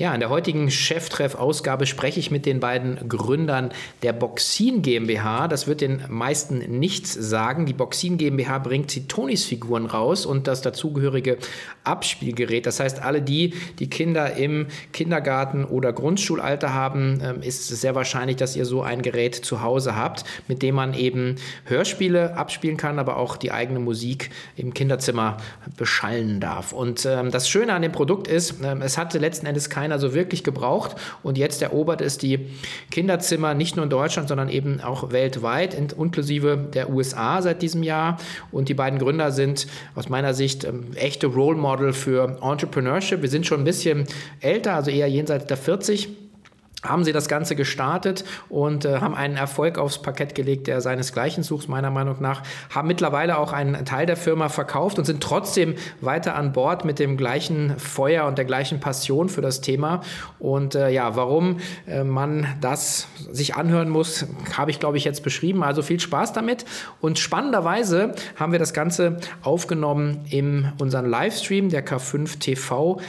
Ja, in der heutigen Cheftreff-Ausgabe spreche ich mit den beiden Gründern der Boxin GmbH. Das wird den meisten nichts sagen. Die Boxin GmbH bringt die Tonis-Figuren raus und das dazugehörige Abspielgerät. Das heißt, alle die, die Kinder im Kindergarten oder Grundschulalter haben, ähm, ist es sehr wahrscheinlich, dass ihr so ein Gerät zu Hause habt, mit dem man eben Hörspiele abspielen kann, aber auch die eigene Musik im Kinderzimmer beschallen darf. Und ähm, das Schöne an dem Produkt ist, ähm, es hatte letzten Endes keine keiner so wirklich gebraucht. Und jetzt erobert es die Kinderzimmer nicht nur in Deutschland, sondern eben auch weltweit, inklusive der USA seit diesem Jahr. Und die beiden Gründer sind aus meiner Sicht ähm, echte Role Model für Entrepreneurship. Wir sind schon ein bisschen älter, also eher jenseits der 40 haben sie das Ganze gestartet und äh, haben einen Erfolg aufs Parkett gelegt, der seinesgleichen sucht, meiner Meinung nach, haben mittlerweile auch einen Teil der Firma verkauft und sind trotzdem weiter an Bord mit dem gleichen Feuer und der gleichen Passion für das Thema. Und äh, ja, warum äh, man das sich anhören muss, habe ich, glaube ich, jetzt beschrieben. Also viel Spaß damit. Und spannenderweise haben wir das Ganze aufgenommen in unserem Livestream der K5 TV.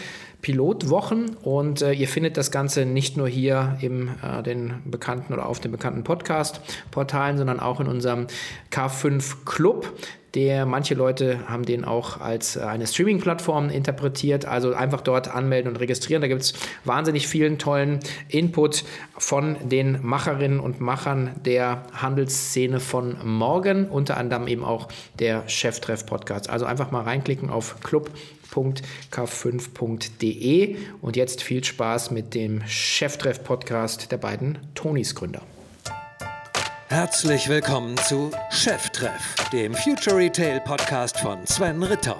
Pilotwochen und äh, ihr findet das Ganze nicht nur hier im äh, den bekannten oder auf den bekannten Podcast-Portalen, sondern auch in unserem K5 Club. Der, manche Leute haben den auch als äh, eine Streaming-Plattform interpretiert. Also einfach dort anmelden und registrieren. Da gibt es wahnsinnig vielen tollen Input von den Macherinnen und Machern der Handelsszene von morgen. Unter anderem eben auch der Cheftreff-Podcast. Also einfach mal reinklicken auf Club www.k5.de. Und jetzt viel Spaß mit dem Cheftreff-Podcast der beiden Tonys-Gründer. Herzlich willkommen zu Cheftreff, dem Future Retail Podcast von Sven Ritter.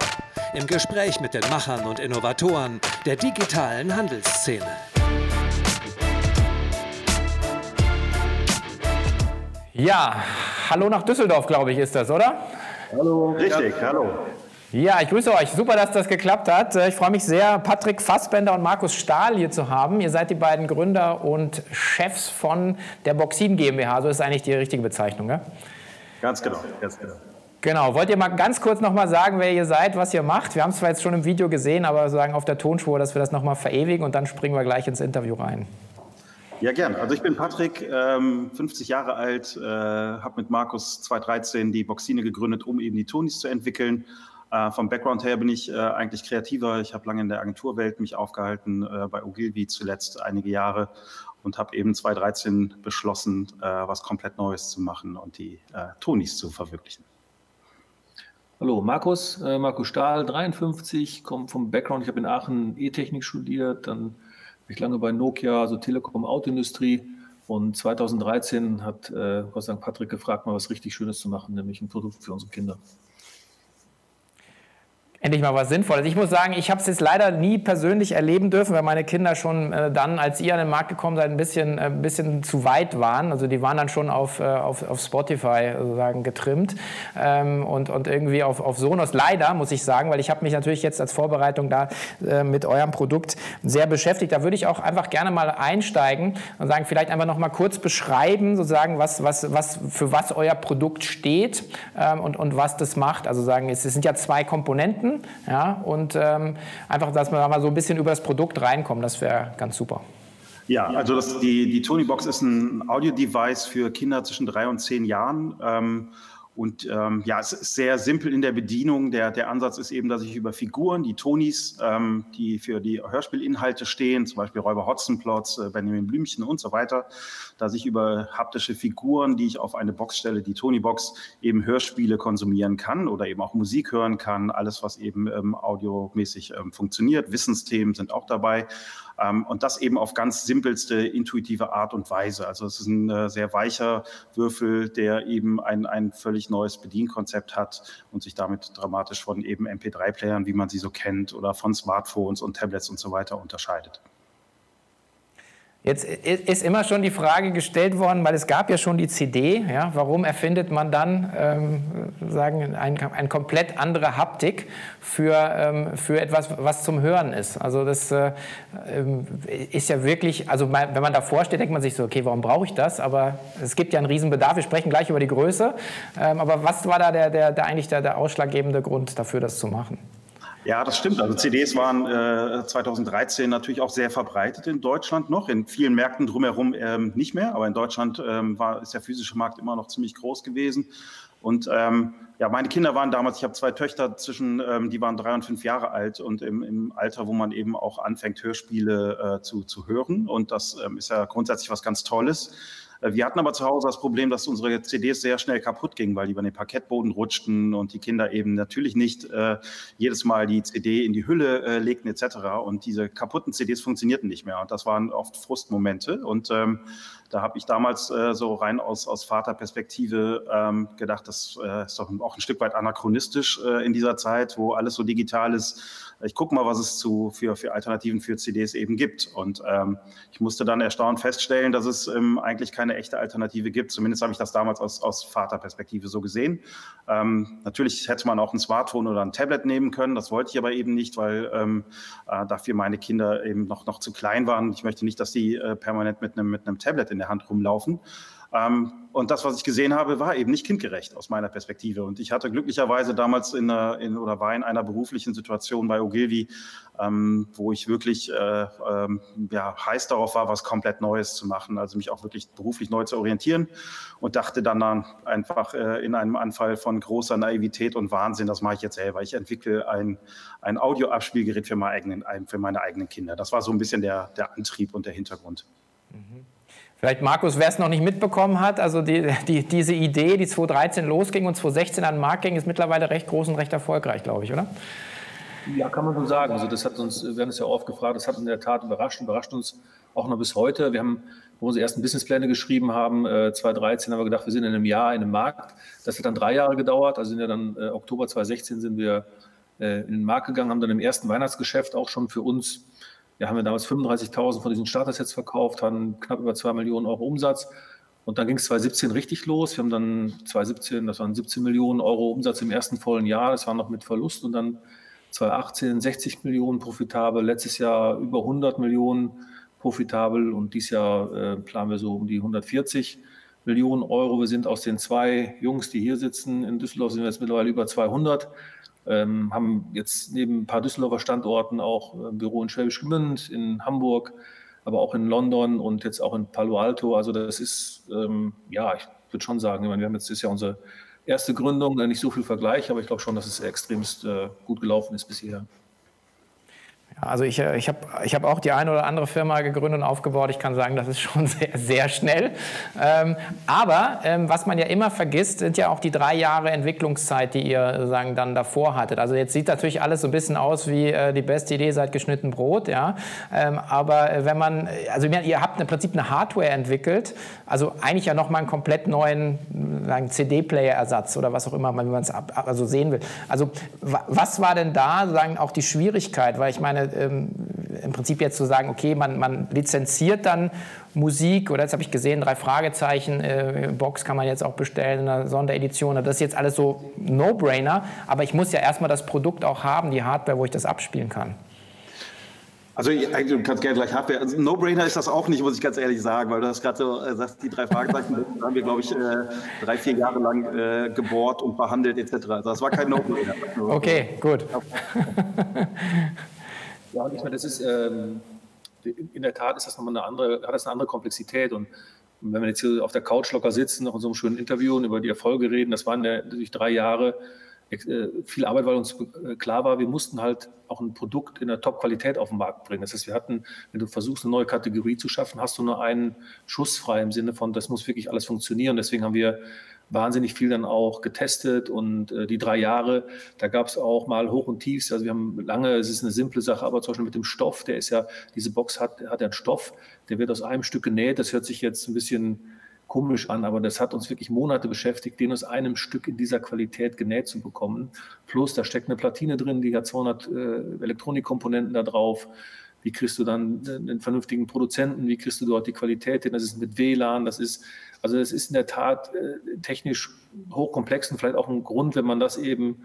Im Gespräch mit den Machern und Innovatoren der digitalen Handelsszene. Ja, hallo nach Düsseldorf, glaube ich, ist das, oder? Hallo. Richtig, hallo. Ja, ich grüße euch. Super, dass das geklappt hat. Ich freue mich sehr, Patrick Fassbender und Markus Stahl hier zu haben. Ihr seid die beiden Gründer und Chefs von der Boxin GmbH. So ist eigentlich die richtige Bezeichnung, ja? Ganz genau, ganz genau. Genau, wollt ihr mal ganz kurz nochmal sagen, wer ihr seid, was ihr macht? Wir haben es zwar jetzt schon im Video gesehen, aber sagen auf der Tonspur, dass wir das nochmal verewigen und dann springen wir gleich ins Interview rein. Ja, gern. Also ich bin Patrick, 50 ähm, Jahre alt, äh, habe mit Markus 2013 die Boxine gegründet, um eben die Tonis zu entwickeln äh, vom Background her bin ich äh, eigentlich kreativer. Ich habe lange in der Agenturwelt mich aufgehalten, äh, bei Ogilvy zuletzt einige Jahre und habe eben 2013 beschlossen, äh, was komplett Neues zu machen und die äh, Tonis zu verwirklichen. Hallo, Markus, äh, Markus Stahl, 53, komme vom Background. Ich habe in Aachen E-Technik studiert, dann war ich lange bei Nokia, also Telekom, Autoindustrie. Und 2013 hat Gott sei Dank Patrick gefragt, mal was richtig Schönes zu machen, nämlich ein Produkt für unsere Kinder endlich mal was Sinnvolles. Ich muss sagen, ich habe es jetzt leider nie persönlich erleben dürfen, weil meine Kinder schon äh, dann, als ihr an den Markt gekommen seid, ein bisschen, äh, ein bisschen zu weit waren. Also die waren dann schon auf, äh, auf, auf Spotify sozusagen getrimmt ähm, und, und irgendwie auf, auf Sonos. Leider, muss ich sagen, weil ich habe mich natürlich jetzt als Vorbereitung da äh, mit eurem Produkt sehr beschäftigt. Da würde ich auch einfach gerne mal einsteigen und sagen, vielleicht einfach noch mal kurz beschreiben, sozusagen, was, was, was, für was euer Produkt steht ähm, und, und was das macht. Also sagen, es, es sind ja zwei Komponenten ja, und ähm, einfach, dass wir da mal so ein bisschen über das Produkt reinkommen, das wäre ganz super. Ja, also das, die, die Tony Box ist ein Audio-Device für Kinder zwischen drei und zehn Jahren. Ähm, und ähm, ja, es ist sehr simpel in der Bedienung. Der, der Ansatz ist eben, dass ich über Figuren, die Tonis, ähm, die für die Hörspielinhalte stehen, zum Beispiel Räuber Hotzenplotz, äh, Benjamin Blümchen und so weiter, dass ich über haptische Figuren, die ich auf eine Box stelle, die Tony-Box, eben Hörspiele konsumieren kann oder eben auch Musik hören kann. Alles, was eben ähm, audiomäßig ähm, funktioniert. Wissensthemen sind auch dabei. Ähm, und das eben auf ganz simpelste, intuitive Art und Weise. Also es ist ein äh, sehr weicher Würfel, der eben ein, ein völlig neues Bedienkonzept hat und sich damit dramatisch von eben MP3-Playern, wie man sie so kennt, oder von Smartphones und Tablets und so weiter unterscheidet. Jetzt ist immer schon die Frage gestellt worden, weil es gab ja schon die CD. Ja, warum erfindet man dann ähm, sagen eine ein komplett andere Haptik für, ähm, für etwas, was zum Hören ist? Also das äh, ähm, ist ja wirklich, also wenn man davor steht, denkt man sich so, okay, warum brauche ich das? Aber es gibt ja einen Riesenbedarf. Wir sprechen gleich über die Größe. Ähm, aber was war da der, der, der eigentlich der, der ausschlaggebende Grund dafür, das zu machen? Ja, das stimmt. Also CDs waren äh, 2013 natürlich auch sehr verbreitet in Deutschland noch. In vielen Märkten drumherum ähm, nicht mehr, aber in Deutschland ähm, war, ist der physische Markt immer noch ziemlich groß gewesen. Und ähm, ja, meine Kinder waren damals, ich habe zwei Töchter zwischen, ähm, die waren drei und fünf Jahre alt und im, im Alter, wo man eben auch anfängt, Hörspiele äh, zu, zu hören. Und das ähm, ist ja grundsätzlich was ganz Tolles. Äh, wir hatten aber zu Hause das Problem, dass unsere CDs sehr schnell kaputt gingen, weil die über den Parkettboden rutschten und die Kinder eben natürlich nicht äh, jedes Mal die CD in die Hülle äh, legten etc. Und diese kaputten CDs funktionierten nicht mehr. Und das waren oft Frustmomente. Und ähm, da habe ich damals äh, so rein aus, aus Vaterperspektive ähm, gedacht, das äh, ist doch auch ein Stück weit anachronistisch äh, in dieser Zeit, wo alles so digital ist ich gucke mal, was es zu, für, für Alternativen für CDs eben gibt. Und ähm, ich musste dann erstaunt feststellen, dass es ähm, eigentlich keine echte Alternative gibt. Zumindest habe ich das damals aus, aus Vaterperspektive so gesehen. Ähm, natürlich hätte man auch ein Smartphone oder ein Tablet nehmen können. Das wollte ich aber eben nicht, weil ähm, äh, dafür meine Kinder eben noch, noch zu klein waren. Ich möchte nicht, dass die äh, permanent mit einem, mit Tablet in der Hand rumlaufen. Ähm, und das, was ich gesehen habe, war eben nicht kindgerecht aus meiner Perspektive. Und ich hatte glücklicherweise damals in, in oder war in einer beruflichen Situation bei Ogilvy, ähm, wo ich wirklich äh, ähm, ja, heiß darauf war, was komplett Neues zu machen, also mich auch wirklich beruflich neu zu orientieren und dachte dann, dann einfach äh, in einem Anfall von großer Naivität und Wahnsinn, das mache ich jetzt selber. Ich entwickle ein, ein Audioabspielgerät für meine, eigenen, für meine eigenen Kinder. Das war so ein bisschen der, der Antrieb und der Hintergrund. Mhm. Vielleicht Markus, wer es noch nicht mitbekommen hat, also die, die, diese Idee, die 2013 losging und 2016 an den Markt ging, ist mittlerweile recht groß und recht erfolgreich, glaube ich, oder? Ja, kann man so sagen. Also das hat uns, wir haben es ja oft gefragt, das hat in der Tat überrascht und überrascht uns auch noch bis heute. Wir haben, wo unsere ersten Businesspläne geschrieben haben, äh, 2013 haben wir gedacht, wir sind in einem Jahr in einem Markt. Das hat dann drei Jahre gedauert. Also sind ja dann äh, Oktober 2016 sind wir äh, in den Markt gegangen, haben dann im ersten Weihnachtsgeschäft auch schon für uns wir haben ja damals 35.000 von diesen Starter-Sets verkauft, hatten knapp über 2 Millionen Euro Umsatz. Und dann ging es 2017 richtig los. Wir haben dann 2017, das waren 17 Millionen Euro Umsatz im ersten vollen Jahr. Das war noch mit Verlust. Und dann 2018 60 Millionen profitabel. Letztes Jahr über 100 Millionen profitabel. Und dieses Jahr äh, planen wir so um die 140 Millionen Euro. Wir sind aus den zwei Jungs, die hier sitzen in Düsseldorf, sind wir jetzt mittlerweile über 200 ähm, haben jetzt neben ein paar Düsseldorfer Standorten auch ein Büro in Schwäbisch Gmünd, in Hamburg, aber auch in London und jetzt auch in Palo Alto. Also das ist, ähm, ja, ich würde schon sagen, wir haben jetzt das ist ja unsere erste Gründung, nicht so viel Vergleich, aber ich glaube schon, dass es extremst äh, gut gelaufen ist bisher. Also ich, äh, ich habe ich hab auch die eine oder andere Firma gegründet und aufgebaut. Ich kann sagen, das ist schon sehr, sehr schnell. Ähm, aber ähm, was man ja immer vergisst, sind ja auch die drei Jahre Entwicklungszeit, die ihr sagen, dann davor hattet. Also jetzt sieht natürlich alles so ein bisschen aus wie äh, die beste Idee seit geschnitten Brot. Ja? Ähm, aber äh, wenn man, also ihr habt im Prinzip eine Hardware entwickelt, also eigentlich ja nochmal einen komplett neuen CD-Player-Ersatz oder was auch immer, wenn man es also sehen will. Also was war denn da sagen auch die Schwierigkeit? Weil ich meine, ähm, im Prinzip jetzt zu sagen, okay, man, man lizenziert dann Musik oder jetzt habe ich gesehen, drei Fragezeichen, äh, Box kann man jetzt auch bestellen in einer Sonderedition. Das ist jetzt alles so No-Brainer, aber ich muss ja erstmal das Produkt auch haben, die Hardware, wo ich das abspielen kann. Also du kannst gerne gleich Hardware. Also No-Brainer ist das auch nicht, muss ich ganz ehrlich sagen, weil du hast gerade so äh, sagst, die drei Fragezeichen, haben wir, glaube ich, äh, drei, vier Jahre lang äh, gebohrt und behandelt etc. Also das war kein No-Brainer. Okay, gut. Ja, und ich meine, das ist ähm, in der Tat ist das nochmal eine andere, hat das eine andere Komplexität. Und wenn wir jetzt hier auf der Couch locker sitzen, noch in so einem schönen Interview und über die Erfolge reden, das waren ja natürlich drei Jahre äh, viel Arbeit, weil uns äh, klar war, wir mussten halt auch ein Produkt in der Top-Qualität auf den Markt bringen. Das heißt, wir hatten, wenn du versuchst, eine neue Kategorie zu schaffen, hast du nur einen Schuss frei im Sinne von, das muss wirklich alles funktionieren. Deswegen haben wir wahnsinnig viel dann auch getestet und äh, die drei Jahre, da gab es auch mal Hoch und Tiefs. Also wir haben lange, es ist eine simple Sache, aber zum Beispiel mit dem Stoff, der ist ja, diese Box hat, hat ja einen Stoff, der wird aus einem Stück genäht. Das hört sich jetzt ein bisschen komisch an, aber das hat uns wirklich Monate beschäftigt, den aus einem Stück in dieser Qualität genäht zu bekommen. Plus, da steckt eine Platine drin, die hat 200 äh, Elektronikkomponenten da drauf. Wie kriegst du dann einen vernünftigen Produzenten? Wie kriegst du dort die Qualität hin? Das ist mit WLAN, das ist also es ist in der Tat äh, technisch hochkomplex und vielleicht auch ein Grund, wenn man das eben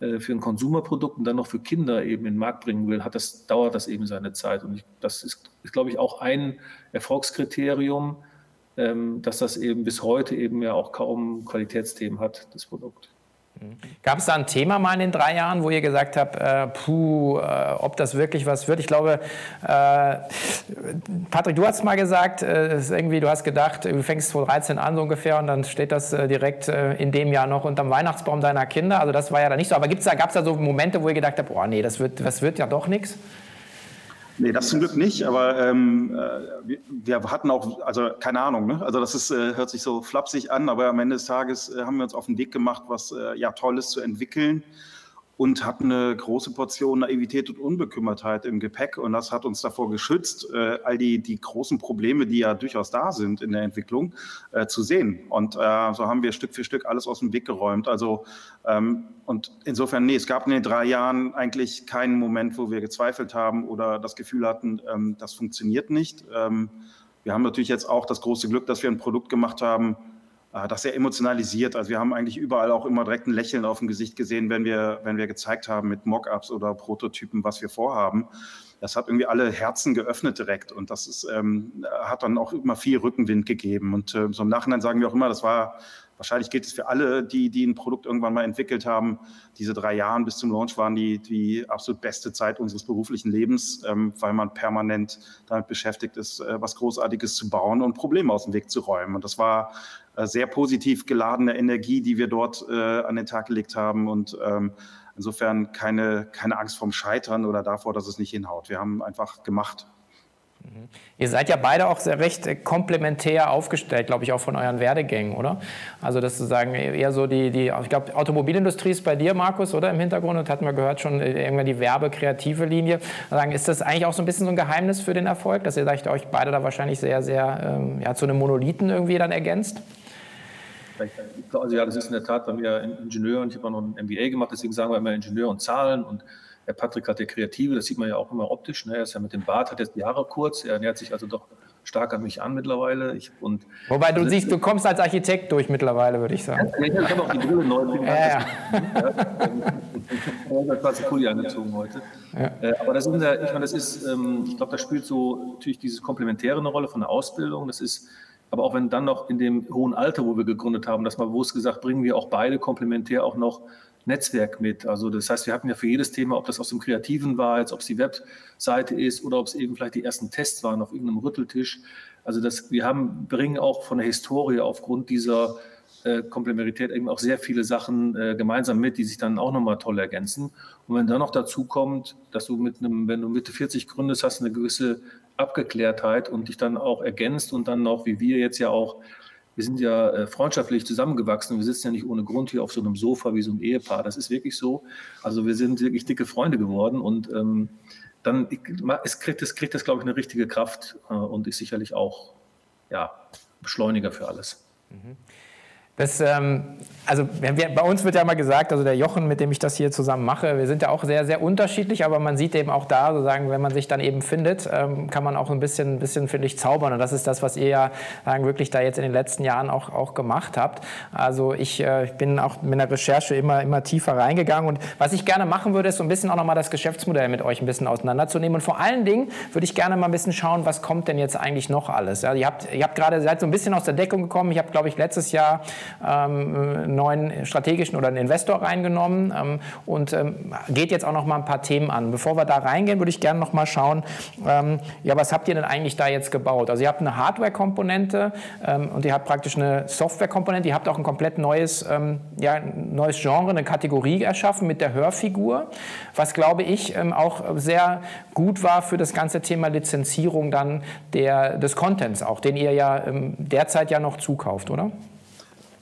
äh, für ein Konsumerprodukt und dann noch für Kinder eben in den Markt bringen will, hat das, dauert das eben seine Zeit. Und ich, das ist, ist, glaube ich, auch ein Erfolgskriterium, ähm, dass das eben bis heute eben ja auch kaum Qualitätsthemen hat, das Produkt. Gab es da ein Thema mal in den drei Jahren, wo ihr gesagt habt, äh, puh, äh, ob das wirklich was wird? Ich glaube, äh, Patrick, du hast mal gesagt, äh, irgendwie, du hast gedacht, du fängst 2013 an so ungefähr und dann steht das äh, direkt äh, in dem Jahr noch unterm Weihnachtsbaum deiner Kinder. Also das war ja da nicht so. Aber da, gab es da so Momente, wo ihr gedacht habt, boah, nee, das wird, das wird ja doch nichts? Nee, das zum Glück nicht, aber ähm, wir, wir, hatten auch, also keine Ahnung, ne? also das ist, äh, hört sich so flapsig an, aber am Ende des Tages äh, haben wir uns auf den Weg gemacht, was äh, ja Tolles zu entwickeln und hatten eine große Portion Naivität und Unbekümmertheit im Gepäck. Und das hat uns davor geschützt, äh, all die, die großen Probleme, die ja durchaus da sind in der Entwicklung, äh, zu sehen. Und äh, so haben wir Stück für Stück alles aus dem Weg geräumt. Also, ähm, und insofern, nee, es gab in den drei Jahren eigentlich keinen Moment, wo wir gezweifelt haben oder das Gefühl hatten, ähm, das funktioniert nicht. Ähm, wir haben natürlich jetzt auch das große Glück, dass wir ein Produkt gemacht haben, das sehr emotionalisiert. Also wir haben eigentlich überall auch immer direkt ein Lächeln auf dem Gesicht gesehen, wenn wir, wenn wir gezeigt haben mit Mockups oder Prototypen, was wir vorhaben. Das hat irgendwie alle Herzen geöffnet direkt und das ist, ähm, hat dann auch immer viel Rückenwind gegeben. Und äh, so im Nachhinein sagen wir auch immer, das war wahrscheinlich gilt es für alle, die, die ein Produkt irgendwann mal entwickelt haben. Diese drei Jahre bis zum Launch waren die, die absolut beste Zeit unseres beruflichen Lebens, ähm, weil man permanent damit beschäftigt ist, äh, was Großartiges zu bauen und Probleme aus dem Weg zu räumen. Und das war äh, sehr positiv geladene Energie, die wir dort äh, an den Tag gelegt haben und ähm, insofern keine, keine Angst vorm Scheitern oder davor, dass es nicht hinhaut. Wir haben einfach gemacht. Mhm. Ihr seid ja beide auch sehr recht äh, komplementär aufgestellt, glaube ich, auch von euren Werdegängen, oder? Also das zu sagen, eher so die, die ich glaube, Automobilindustrie ist bei dir, Markus, oder im Hintergrund, das hatten wir gehört schon, irgendwann die werbekreative Linie. Ist das eigentlich auch so ein bisschen so ein Geheimnis für den Erfolg, dass ihr euch beide da wahrscheinlich sehr, sehr ähm, ja, zu einem Monolithen irgendwie dann ergänzt? Also ja, das ist in der Tat bei mir Ingenieur und ich habe auch noch ein MBA gemacht, deswegen sagen wir immer Ingenieur und Zahlen und der Patrick hat der Kreative, das sieht man ja auch immer optisch, ne? er ist ja mit dem Bart, hat jetzt die Haare kurz, er nähert sich also doch stark an mich an mittlerweile. Ich, und Wobei du siehst, du kommst als Architekt durch mittlerweile, würde ich sagen. Ja, ich habe auch die Brille neu. Ja, ja. Ich habe schwarze Pulli angezogen heute. Ja. Äh, aber das ist, ich meine, das ist, ähm, ich glaube, da spielt so natürlich diese Komplementäre eine Rolle von der Ausbildung. Das ist aber auch wenn dann noch in dem hohen Alter, wo wir gegründet haben, dass mal bewusst gesagt, bringen wir auch beide komplementär auch noch Netzwerk mit. Also das heißt, wir hatten ja für jedes Thema, ob das aus dem Kreativen war, jetzt ob es die Webseite ist oder ob es eben vielleicht die ersten Tests waren auf irgendeinem Rütteltisch. Also das, wir haben, bringen auch von der Historie aufgrund dieser äh, Komplementarität eben auch sehr viele Sachen äh, gemeinsam mit, die sich dann auch nochmal toll ergänzen. Und wenn dann noch dazu kommt, dass du mit einem, wenn du Mitte 40 gründest, hast eine gewisse Abgeklärtheit und dich dann auch ergänzt und dann noch, wie wir jetzt ja auch, wir sind ja äh, freundschaftlich zusammengewachsen. Wir sitzen ja nicht ohne Grund hier auf so einem Sofa wie so ein Ehepaar. Das ist wirklich so. Also wir sind wirklich dicke Freunde geworden und ähm, dann es kriegt es, kriegt es, glaube ich, eine richtige Kraft äh, und ist sicherlich auch ja, Beschleuniger für alles. Mhm. Das, ähm, also wir, bei uns wird ja mal gesagt, also der Jochen, mit dem ich das hier zusammen mache, wir sind ja auch sehr, sehr unterschiedlich, aber man sieht eben auch da, sozusagen, wenn man sich dann eben findet, ähm, kann man auch ein bisschen, bisschen finde ich, zaubern. Und das ist das, was ihr ja sagen, wirklich da jetzt in den letzten Jahren auch, auch gemacht habt. Also ich, äh, ich bin auch mit der Recherche immer, immer tiefer reingegangen. Und was ich gerne machen würde, ist so ein bisschen auch nochmal das Geschäftsmodell mit euch ein bisschen auseinanderzunehmen. Und vor allen Dingen würde ich gerne mal ein bisschen schauen, was kommt denn jetzt eigentlich noch alles. Ja, ihr habt, ihr habt gerade, seid so ein bisschen aus der Deckung gekommen. Ich habe, glaube ich, letztes Jahr ähm, neuen strategischen oder einen Investor reingenommen ähm, und ähm, geht jetzt auch noch mal ein paar Themen an. Bevor wir da reingehen, würde ich gerne noch mal schauen, ähm, ja, was habt ihr denn eigentlich da jetzt gebaut? Also ihr habt eine Hardware-Komponente ähm, und ihr habt praktisch eine Software-Komponente. Ihr habt auch ein komplett neues, ähm, ja, neues Genre, eine Kategorie erschaffen mit der Hörfigur, was glaube ich auch sehr gut war für das ganze Thema Lizenzierung dann der, des Contents auch, den ihr ja derzeit ja noch zukauft, oder?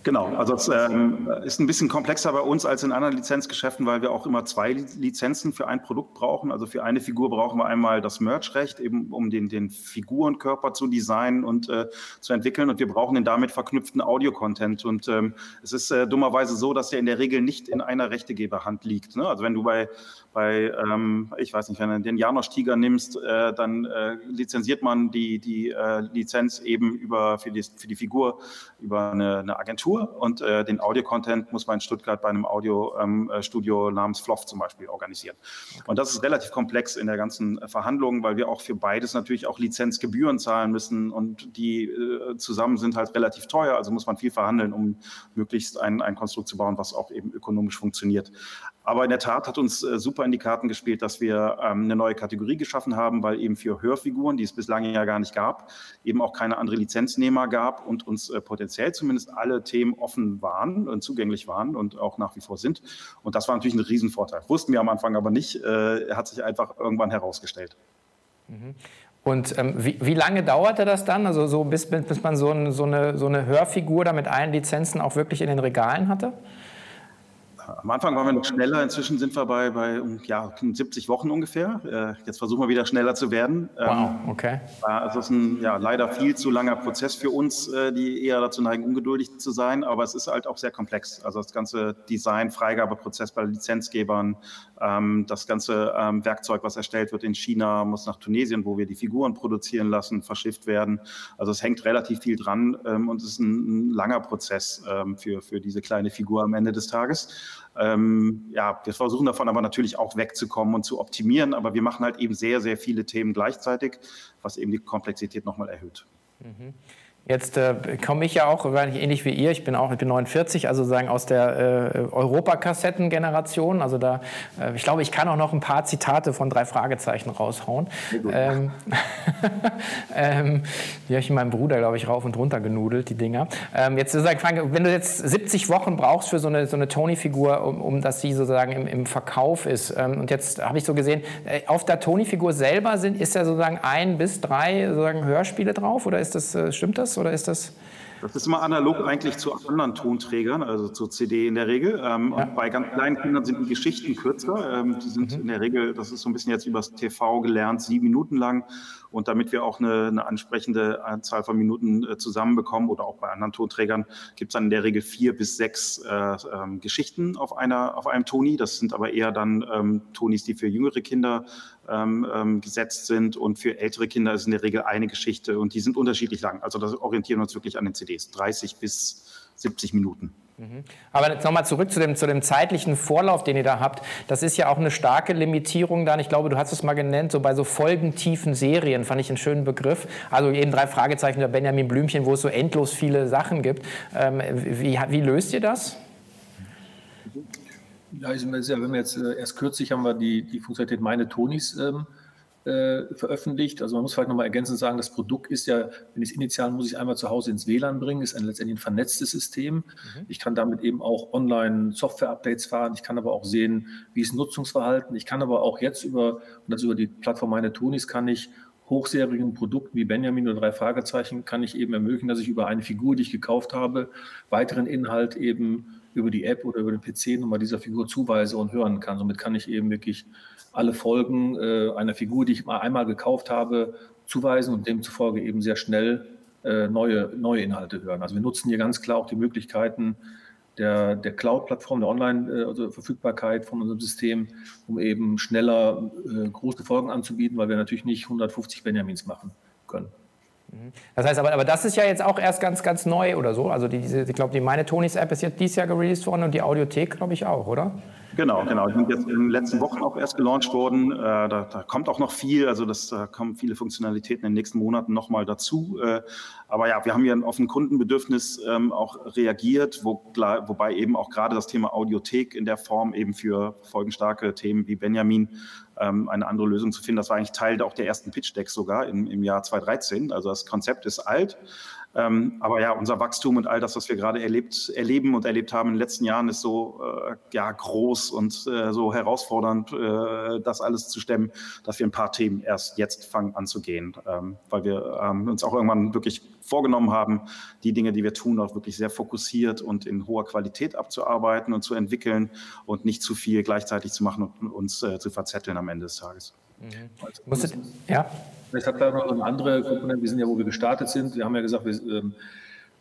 Genau, also es ähm, ist ein bisschen komplexer bei uns als in anderen Lizenzgeschäften, weil wir auch immer zwei Lizenzen für ein Produkt brauchen. Also für eine Figur brauchen wir einmal das Merch-Recht, eben um den, den Figurenkörper zu designen und äh, zu entwickeln. Und wir brauchen den damit verknüpften Audio-Content. Und ähm, es ist äh, dummerweise so, dass der in der Regel nicht in einer Rechtegeberhand liegt. Ne? Also wenn du bei bei, ähm, ich weiß nicht, wenn du den Janosch-Tiger nimmst, äh, dann äh, lizenziert man die, die äh, Lizenz eben über, für, die, für die Figur über eine, eine Agentur und äh, den Audio-Content muss man in Stuttgart bei einem Audiostudio ähm, namens Floff zum Beispiel organisieren. Und das ist relativ komplex in der ganzen Verhandlung, weil wir auch für beides natürlich auch Lizenzgebühren zahlen müssen und die äh, zusammen sind halt relativ teuer, also muss man viel verhandeln, um möglichst ein, ein Konstrukt zu bauen, was auch eben ökonomisch funktioniert. Aber in der Tat hat uns äh, super in die Karten gespielt, dass wir ähm, eine neue Kategorie geschaffen haben, weil eben für Hörfiguren, die es bislang ja gar nicht gab, eben auch keine andere Lizenznehmer gab und uns äh, potenziell zumindest alle Themen offen waren und zugänglich waren und auch nach wie vor sind. Und das war natürlich ein Riesenvorteil. Wussten wir am Anfang aber nicht, äh, hat sich einfach irgendwann herausgestellt. Mhm. Und ähm, wie, wie, lange dauerte das dann, also so bis, bis man so, ein, so, eine, so eine Hörfigur da mit allen Lizenzen auch wirklich in den Regalen hatte? Am Anfang waren wir noch schneller, inzwischen sind wir bei, bei ja, 70 Wochen ungefähr. Äh, jetzt versuchen wir wieder schneller zu werden. Ähm, wow, okay. Also es ist ein ja, leider viel zu langer Prozess für uns, äh, die eher dazu neigen, ungeduldig zu sein, aber es ist halt auch sehr komplex. Also das ganze Design, Freigabeprozess bei Lizenzgebern, ähm, das ganze ähm, Werkzeug, was erstellt wird in China, muss nach Tunesien, wo wir die Figuren produzieren lassen, verschifft werden. Also es hängt relativ viel dran und es ist ein, ein langer Prozess für, für diese kleine Figur am Ende des Tages. Ähm, ja, wir versuchen davon aber natürlich auch wegzukommen und zu optimieren, aber wir machen halt eben sehr, sehr viele Themen gleichzeitig, was eben die Komplexität nochmal erhöht. Mhm. Jetzt äh, komme ich ja auch, ähnlich wie ihr, ich bin auch, ich bin 49, also sagen aus der äh, Europakassetten-Generation. Also da, äh, ich glaube, ich kann auch noch ein paar Zitate von drei Fragezeichen raushauen. Ähm, ähm, die habe ich meinem Bruder, glaube ich, rauf und runter genudelt, die Dinger. Ähm, jetzt sozusagen, Frank, wenn du jetzt 70 Wochen brauchst für so eine, so eine Tony-Figur, um, um dass sie sozusagen im, im Verkauf ist. Ähm, und jetzt habe ich so gesehen, äh, auf der Tony-Figur selber sind, ist ja sozusagen ein bis drei sozusagen Hörspiele drauf oder ist das, äh, stimmt das? Oder ist das? Das ist immer analog eigentlich zu anderen Tonträgern, also zur CD in der Regel. Ähm, ja. Bei ganz kleinen Kindern sind die Geschichten kürzer. Ähm, die sind mhm. in der Regel, das ist so ein bisschen jetzt übers TV gelernt, sieben Minuten lang. Und damit wir auch eine, eine ansprechende Anzahl von Minuten äh, zusammenbekommen oder auch bei anderen Tonträgern, gibt es dann in der Regel vier bis sechs äh, ähm, Geschichten auf, einer, auf einem Toni. Das sind aber eher dann ähm, Tonis, die für jüngere Kinder ähm, ähm, gesetzt sind. Und für ältere Kinder ist in der Regel eine Geschichte und die sind unterschiedlich lang. Also das orientieren wir uns wirklich an den CDs. 30 bis 70 Minuten. Mhm. Aber jetzt nochmal zurück zu dem, zu dem zeitlichen Vorlauf, den ihr da habt. Das ist ja auch eine starke Limitierung dann. Ich glaube, du hast es mal genannt, so bei so folgentiefen Serien, fand ich einen schönen Begriff. Also eben drei Fragezeichen der Benjamin Blümchen, wo es so endlos viele Sachen gibt. Ähm, wie, wie löst ihr das? Ja, wenn wir jetzt äh, erst kürzlich haben wir die, die Funktionalität Meine Tonis ähm, äh, veröffentlicht. Also man muss vielleicht nochmal ergänzend sagen, das Produkt ist ja, wenn ich es initial muss ich einmal zu Hause ins WLAN bringen, ist ein letztendlich ein vernetztes System. Mhm. Ich kann damit eben auch online Software-Updates fahren. Ich kann aber auch sehen, wie ist Nutzungsverhalten. Ich kann aber auch jetzt über, und das über die Plattform Meine Tonis kann ich hochserigen Produkten wie Benjamin oder drei Fragezeichen kann ich eben ermöglichen, dass ich über eine Figur, die ich gekauft habe, weiteren Inhalt eben über die App oder über den PC nochmal dieser Figur zuweise und hören kann. Somit kann ich eben wirklich alle Folgen äh, einer Figur, die ich mal einmal gekauft habe, zuweisen und demzufolge eben sehr schnell äh, neue, neue Inhalte hören. Also wir nutzen hier ganz klar auch die Möglichkeiten der, der Cloud-Plattform, der Online-Verfügbarkeit äh, von unserem System, um eben schneller äh, große Folgen anzubieten, weil wir natürlich nicht 150 Benjamins machen können. Mhm. Das heißt aber, aber das ist ja jetzt auch erst ganz, ganz neu oder so. Also die, diese, ich glaube, die Meine Tonis App ist jetzt dieses Jahr gereleased worden und die Audiothek, glaube ich, auch, oder? Genau, genau. Die sind jetzt in den letzten Wochen auch erst gelauncht worden. Äh, da, da, kommt auch noch viel, also das, da kommen viele Funktionalitäten in den nächsten Monaten nochmal dazu. Äh, aber ja, wir haben hier auf ein Kundenbedürfnis ähm, auch reagiert, wo, wobei eben auch gerade das Thema Audiothek in der Form eben für folgenstarke Themen wie Benjamin ähm, eine andere Lösung zu finden. Das war eigentlich Teil auch der ersten Pitch-Decks sogar im, im Jahr 2013. Also das Konzept ist alt. Ähm, aber ja, unser Wachstum und all das, was wir gerade erlebt, erleben und erlebt haben in den letzten Jahren, ist so äh, ja, groß und äh, so herausfordernd, äh, das alles zu stemmen, dass wir ein paar Themen erst jetzt fangen anzugehen, ähm, weil wir ähm, uns auch irgendwann wirklich vorgenommen haben, die Dinge, die wir tun, auch wirklich sehr fokussiert und in hoher Qualität abzuarbeiten und zu entwickeln und nicht zu viel gleichzeitig zu machen und uns äh, zu verzetteln am Ende des Tages. Mhm. Also, Musstet, ja. Vielleicht hat da noch eine andere Komponente. Wir sind ja, wo wir gestartet sind. Wir haben ja gesagt, wir ähm,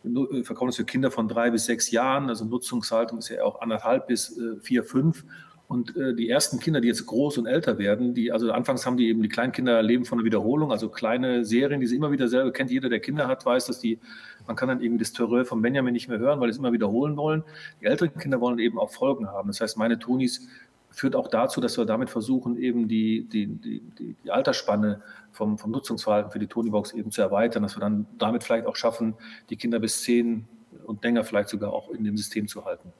äh, verkaufen es für Kinder von drei bis sechs Jahren. Also Nutzungshaltung ist ja auch anderthalb bis äh, vier, fünf. Und äh, die ersten Kinder, die jetzt groß und älter werden, die, also anfangs haben die eben, die Kleinkinder leben von der Wiederholung, also kleine Serien, die sie immer wieder selber kennt. Jeder, der Kinder hat, weiß, dass die, man kann dann eben das Terreur von Benjamin nicht mehr hören, weil sie es immer wiederholen wollen. Die älteren Kinder wollen eben auch Folgen haben. Das heißt, meine Tonis führt auch dazu, dass wir damit versuchen, eben die, die, die, die Altersspanne vom, vom Nutzungsverhalten für die Tonybox eben zu erweitern, dass wir dann damit vielleicht auch schaffen, die Kinder bis zehn und länger vielleicht sogar auch in dem System zu halten.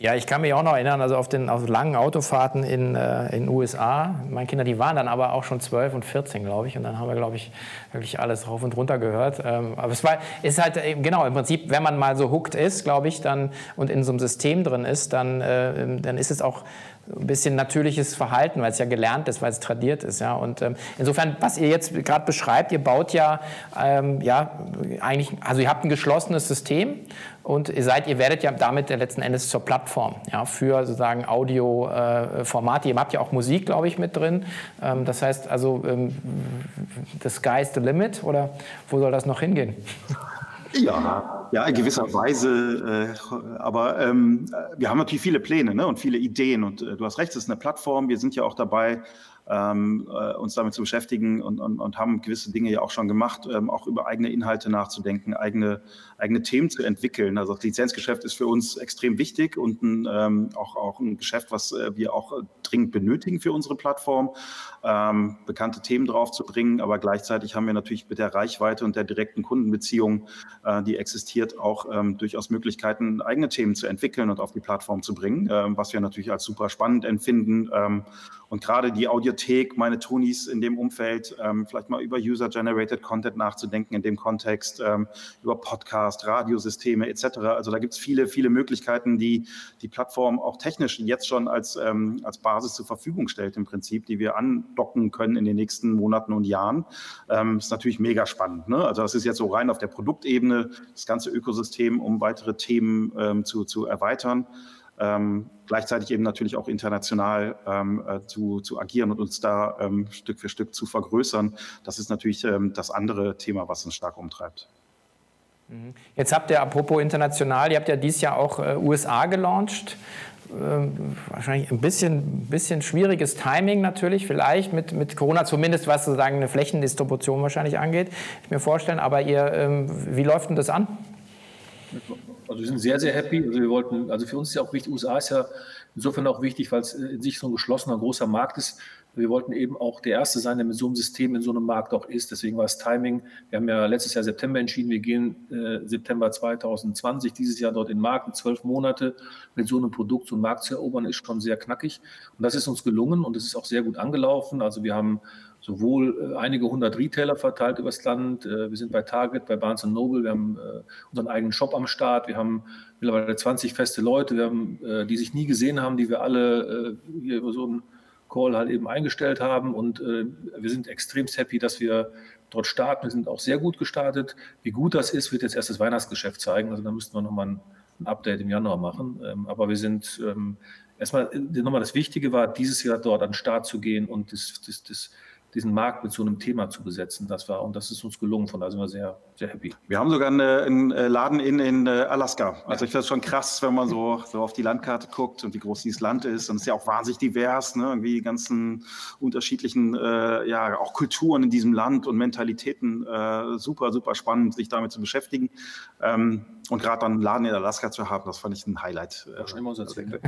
Ja, ich kann mich auch noch erinnern, also auf den auf langen Autofahrten in äh, in USA. Meine Kinder, die waren dann aber auch schon 12 und 14, glaube ich. Und dann haben wir, glaube ich, wirklich alles rauf und runter gehört. Ähm, aber es war, ist halt eben, genau, im Prinzip, wenn man mal so hooked ist, glaube ich, dann und in so einem System drin ist, dann, äh, dann ist es auch ein bisschen natürliches Verhalten, weil es ja gelernt ist, weil es tradiert ist. Ja? Und ähm, insofern, was ihr jetzt gerade beschreibt, ihr baut ja, ähm, ja eigentlich, also ihr habt ein geschlossenes System und ihr seid, ihr werdet ja damit letzten Endes zur Plattform ja, für sozusagen Audio-Formate. Äh, ihr habt ja auch Musik, glaube ich, mit drin. Ähm, das heißt also, ähm, the sky's the limit oder wo soll das noch hingehen? Ja, ja, in gewisser Weise. Äh, aber ähm, wir haben natürlich viele Pläne ne, und viele Ideen. Und äh, du hast recht, es ist eine Plattform. Wir sind ja auch dabei, ähm, äh, uns damit zu beschäftigen und, und, und, haben gewisse Dinge ja auch schon gemacht, ähm, auch über eigene Inhalte nachzudenken, eigene, eigene Themen zu entwickeln. Also das Lizenzgeschäft ist für uns extrem wichtig und ein, ähm, auch, auch ein Geschäft, was äh, wir auch dringend benötigen für unsere Plattform, ähm, bekannte Themen draufzubringen. Aber gleichzeitig haben wir natürlich mit der Reichweite und der direkten Kundenbeziehung, äh, die existiert, auch ähm, durchaus Möglichkeiten, eigene Themen zu entwickeln und auf die Plattform zu bringen, ähm, was wir natürlich als super spannend empfinden. und gerade die Audio Bibliothek, meine Tonis in dem Umfeld, ähm, vielleicht mal über User-Generated Content nachzudenken in dem Kontext, ähm, über Podcast, Radiosysteme etc. Also da gibt es viele, viele Möglichkeiten, die die Plattform auch technisch jetzt schon als, ähm, als Basis zur Verfügung stellt im Prinzip, die wir andocken können in den nächsten Monaten und Jahren. Ähm, ist natürlich mega spannend. Ne? Also das ist jetzt so rein auf der Produktebene, das ganze Ökosystem, um weitere Themen ähm, zu, zu erweitern ähm, gleichzeitig eben natürlich auch international ähm, äh, zu, zu agieren und uns da ähm, Stück für Stück zu vergrößern. Das ist natürlich ähm, das andere Thema, was uns stark umtreibt. Mhm. Jetzt habt ihr, apropos international, ihr habt ja dieses Jahr auch äh, USA gelauncht. Ähm, wahrscheinlich ein bisschen, bisschen schwieriges Timing natürlich, vielleicht mit, mit Corona, zumindest was sozusagen eine Flächendistribution wahrscheinlich angeht, ich mir vorstellen. Aber ihr, ähm, wie läuft denn das an? Also wir sind sehr, sehr happy. Also wir wollten, also für uns ist ja auch wichtig, USA ist ja insofern auch wichtig, weil es in sich so ein geschlossener, großer Markt ist. Wir wollten eben auch der Erste sein, der mit so einem System in so einem Markt auch ist. Deswegen war das Timing. Wir haben ja letztes Jahr September entschieden, wir gehen äh, September 2020 dieses Jahr dort in den Markt. Zwölf Monate mit so einem Produkt so einen Markt zu erobern, ist schon sehr knackig. Und das ist uns gelungen und es ist auch sehr gut angelaufen. Also wir haben sowohl äh, einige hundert Retailer verteilt übers Land. Äh, wir sind bei Target, bei Barnes Noble, wir haben äh, unseren eigenen Shop am Start, wir haben mittlerweile 20 feste Leute, wir haben, die sich nie gesehen haben, die wir alle hier über so einen Call halt eben eingestellt haben und wir sind extrem happy, dass wir dort starten. Wir sind auch sehr gut gestartet. Wie gut das ist, wird jetzt erst das Weihnachtsgeschäft zeigen. Also da müssten wir nochmal ein, ein Update im Januar machen. Ähm, aber wir sind ähm, erstmal nochmal das Wichtige war, dieses Jahr dort an den Start zu gehen und das, das, das diesen Markt mit so einem Thema zu besetzen. Das war, und das ist uns gelungen, von daher sind wir sehr, sehr happy. Wir haben sogar eine, einen äh, Laden in, in äh, Alaska. Also ich finde es schon krass, wenn man so, so auf die Landkarte guckt und wie groß dieses Land ist. Und es ist ja auch wahnsinnig divers, ne? Irgendwie die ganzen unterschiedlichen, äh, ja, auch Kulturen in diesem Land und Mentalitäten. Äh, super, super spannend, sich damit zu beschäftigen. Ähm, und gerade dann einen Laden in Alaska zu haben, das fand ich ein Highlight. Äh,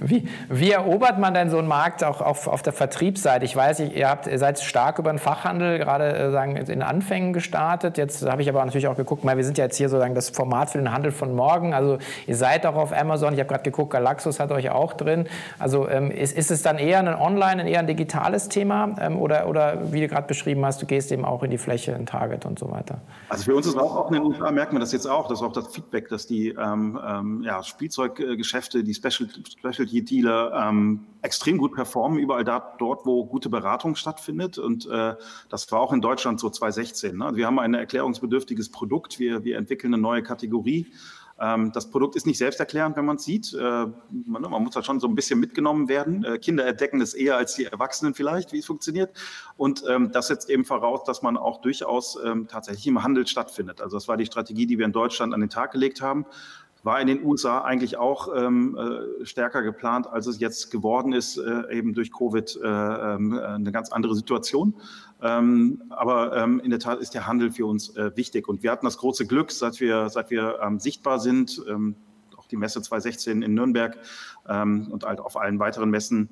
wie, wie erobert man denn so einen Markt auch auf, auf der Vertriebsseite? Ich weiß, ihr, habt, ihr seid stark über den Fachhandel gerade äh, sagen, in Anfängen gestartet. Jetzt habe ich aber natürlich auch geguckt, weil wir sind ja jetzt hier sozusagen das Format für den Handel von morgen. Also ihr seid auch auf Amazon. Ich habe gerade geguckt, Galaxus hat euch auch drin. Also ähm, ist, ist es dann eher ein Online, eher ein digitales Thema? Ähm, oder, oder wie du gerade beschrieben hast, du gehst eben auch in die Fläche, in Target und so weiter? Also für uns ist auch, auch in den USA, merkt man jetzt auch, dass auch das Feedback, dass die ähm, ähm, ja, Spielzeuggeschäfte, die Special, Specialty-Dealer ähm, extrem gut performen, überall da, dort, wo gute Beratung stattfindet. Und äh, das war auch in Deutschland so 2016. Ne? Wir haben ein erklärungsbedürftiges Produkt, wir, wir entwickeln eine neue Kategorie. Ähm, das Produkt ist nicht selbsterklärend, wenn man es sieht. Äh, man, man, muss da schon so ein bisschen mitgenommen werden. Äh, Kinder entdecken es eher als die Erwachsenen vielleicht, wie es funktioniert. Und ähm, das setzt eben voraus, dass man auch durchaus ähm, tatsächlich im Handel stattfindet. Also das war die Strategie, die wir in Deutschland an den Tag gelegt haben war in den USA eigentlich auch ähm, äh, stärker geplant, als es jetzt geworden ist, äh, eben durch Covid äh, ähm, eine ganz andere Situation. Ähm, aber ähm, in der Tat ist der Handel für uns äh, wichtig. Und wir hatten das große Glück, seit wir, seit wir ähm, sichtbar sind, auch die Messe 2016 in Nürnberg und halt auf allen weiteren Messen,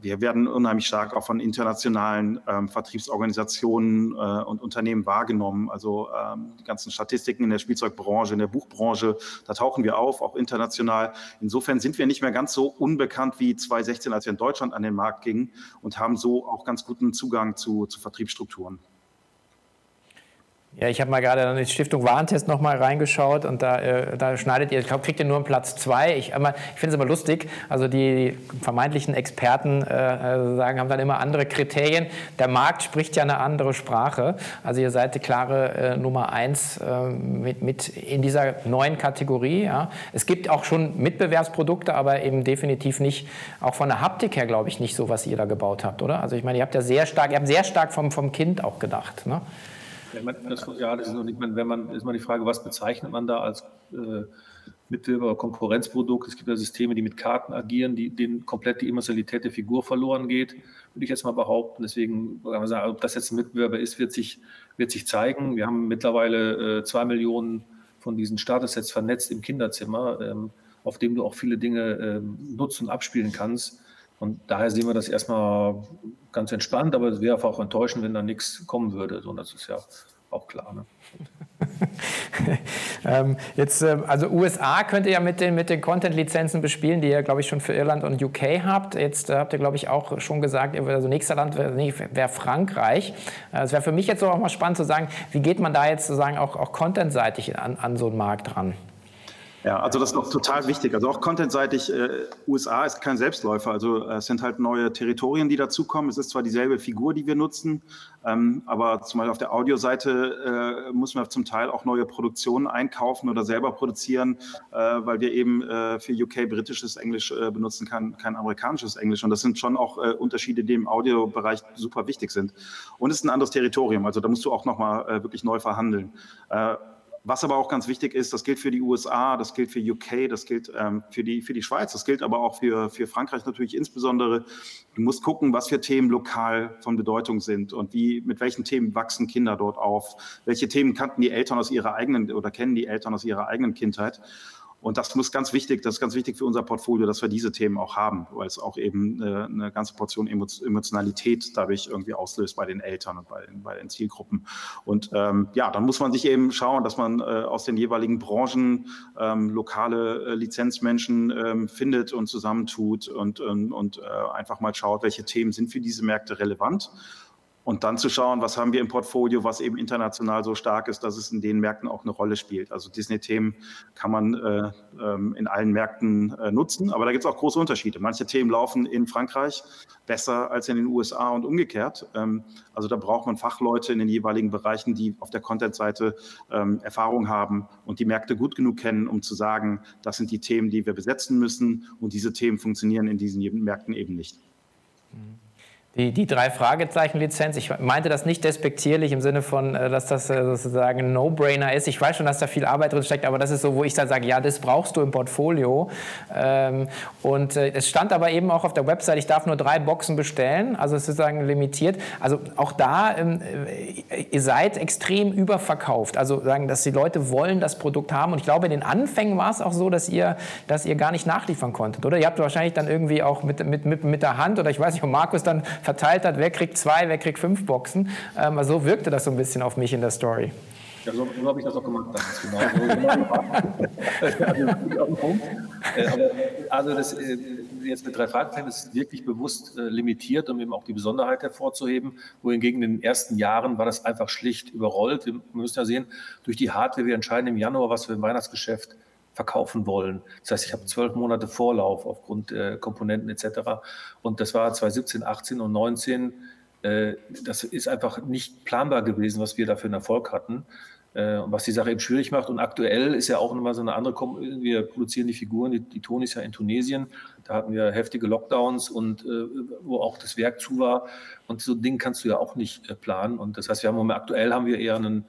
wir werden unheimlich stark auch von internationalen ähm, Vertriebsorganisationen äh, und Unternehmen wahrgenommen. Also ähm, die ganzen Statistiken in der Spielzeugbranche, in der Buchbranche, da tauchen wir auf, auch international. Insofern sind wir nicht mehr ganz so unbekannt wie 2016, als wir in Deutschland an den Markt gingen und haben so auch ganz guten Zugang zu, zu Vertriebsstrukturen. Ja, ich habe mal gerade in die Stiftung Warentest noch mal reingeschaut und da, äh, da schneidet ihr, ich glaube, kriegt ihr nur einen Platz zwei. Ich, ich finde es immer lustig, also die vermeintlichen Experten äh, äh, sagen, haben dann immer andere Kriterien. Der Markt spricht ja eine andere Sprache. Also ihr seid die klare äh, Nummer eins äh, mit, mit in dieser neuen Kategorie. Ja. Es gibt auch schon Mitbewerbsprodukte, aber eben definitiv nicht, auch von der Haptik her, glaube ich, nicht so, was ihr da gebaut habt, oder? Also ich meine, ihr habt ja sehr stark, ihr habt sehr stark vom, vom Kind auch gedacht. Ne? Das, ja, das ist noch nicht, wenn man, ist mal die Frage, was bezeichnet man da als äh, Mitbewerber oder Konkurrenzprodukt? Es gibt ja Systeme, die mit Karten agieren, die, denen komplett die Emotionalität der Figur verloren geht, würde ich jetzt mal behaupten. Deswegen kann man sagen, ob das jetzt ein Mitbewerber ist, wird sich, wird sich zeigen. Wir haben mittlerweile äh, zwei Millionen von diesen Starter-Sets vernetzt im Kinderzimmer, ähm, auf dem du auch viele Dinge ähm, nutzen und abspielen kannst. Und daher sehen wir das erstmal ganz entspannt, aber es wäre auch enttäuschend, wenn da nichts kommen würde. So, das ist ja auch klar. Ne? ähm, jetzt, äh, also USA könnt ihr ja mit den, mit den Content-Lizenzen bespielen, die ihr, glaube ich, schon für Irland und UK habt. Jetzt äh, habt ihr, glaube ich, auch schon gesagt, also nächster Land wäre wär Frankreich. Äh, es wäre für mich jetzt auch mal spannend zu sagen, wie geht man da jetzt sozusagen auch, auch contentseitig an, an so einen Markt ran? Ja, also das ist noch total wichtig. Also auch contentseitig, äh, USA ist kein Selbstläufer. Also äh, es sind halt neue Territorien, die dazukommen. Es ist zwar dieselbe Figur, die wir nutzen, ähm, aber zum Beispiel auf der Audioseite äh, müssen wir zum Teil auch neue Produktionen einkaufen oder selber produzieren, äh, weil wir eben äh, für UK britisches Englisch äh, benutzen, kein, kein amerikanisches Englisch. Und das sind schon auch äh, Unterschiede, die im Audiobereich super wichtig sind. Und es ist ein anderes Territorium. Also da musst du auch nochmal äh, wirklich neu verhandeln. Was aber auch ganz wichtig ist, das gilt für die USA, das gilt für UK, das gilt ähm, für, die, für die Schweiz, das gilt aber auch für, für Frankreich natürlich insbesondere. Du musst gucken, was für Themen lokal von Bedeutung sind und wie, mit welchen Themen wachsen Kinder dort auf. Welche Themen kannten die Eltern aus ihrer eigenen oder kennen die Eltern aus ihrer eigenen Kindheit. Und das muss ganz wichtig, das ist ganz wichtig für unser Portfolio, dass wir diese Themen auch haben, weil es auch eben eine, eine ganze Portion Emotionalität dadurch irgendwie auslöst bei den Eltern und bei, bei den Zielgruppen. Und ähm, ja, dann muss man sich eben schauen, dass man äh, aus den jeweiligen Branchen ähm, lokale äh, Lizenzmenschen ähm, findet und zusammentut und, und, und äh, einfach mal schaut, welche Themen sind für diese Märkte relevant und dann zu schauen, was haben wir im Portfolio, was eben international so stark ist, dass es in den Märkten auch eine Rolle spielt. Also Disney-Themen kann man äh, ähm, in allen Märkten äh, nutzen, aber da gibt es auch große Unterschiede. Manche Themen laufen in Frankreich besser als in den USA und umgekehrt. Ähm, also da braucht man Fachleute in den jeweiligen Bereichen, die auf der Content-Seite ähm, Erfahrung haben und die Märkte gut genug kennen, um zu sagen, das sind die Themen, die wir besetzen müssen und diese Themen funktionieren in diesen Märkten eben nicht. Die, die drei Fragezeichen-Lizenz, ich meinte das nicht despektierlich im Sinne von, äh, dass das äh, sozusagen ein No-Brainer ist. Ich weiß schon, dass da viel Arbeit drin steckt, aber das ist so, wo ich dann sage, ja, das brauchst du im Portfolio. Ähm, und äh, es stand aber eben auch auf der Website, ich darf nur drei Boxen bestellen, also sozusagen limitiert. Also auch da, ähm, ihr seid extrem überverkauft. Also sagen, dass die Leute wollen das Produkt haben. Und ich glaube, in den Anfängen war es auch so, dass ihr, dass ihr gar nicht nachliefern konntet, oder? Ihr habt wahrscheinlich dann irgendwie auch mit, mit, mit, mit der Hand, oder ich weiß nicht, ob Markus dann verteilt hat, wer kriegt zwei, wer kriegt fünf Boxen. Ähm, also so wirkte das so ein bisschen auf mich in der Story. Ja, so, so habe ich das auch gemacht. Das genau. also, also das, äh, jetzt mit drei Fragezeichen ist wirklich bewusst äh, limitiert, um eben auch die Besonderheit hervorzuheben. Wohingegen in den ersten Jahren war das einfach schlicht überrollt. Wir müssen ja sehen, durch die Hardware, wir entscheiden im Januar, was wir im Weihnachtsgeschäft verkaufen wollen. Das heißt, ich habe zwölf Monate Vorlauf aufgrund äh, Komponenten etc. Und das war 2017, 18 und 19. Äh, das ist einfach nicht planbar gewesen, was wir da für einen Erfolg hatten. Äh, was die Sache eben schwierig macht. Und aktuell ist ja auch nochmal so eine andere, Kom wir produzieren die Figuren, die, die Toni ist ja in Tunesien, da hatten wir heftige Lockdowns und äh, wo auch das Werk zu war. Und so ein Ding kannst du ja auch nicht äh, planen. Und das heißt, wir haben aktuell haben wir eher einen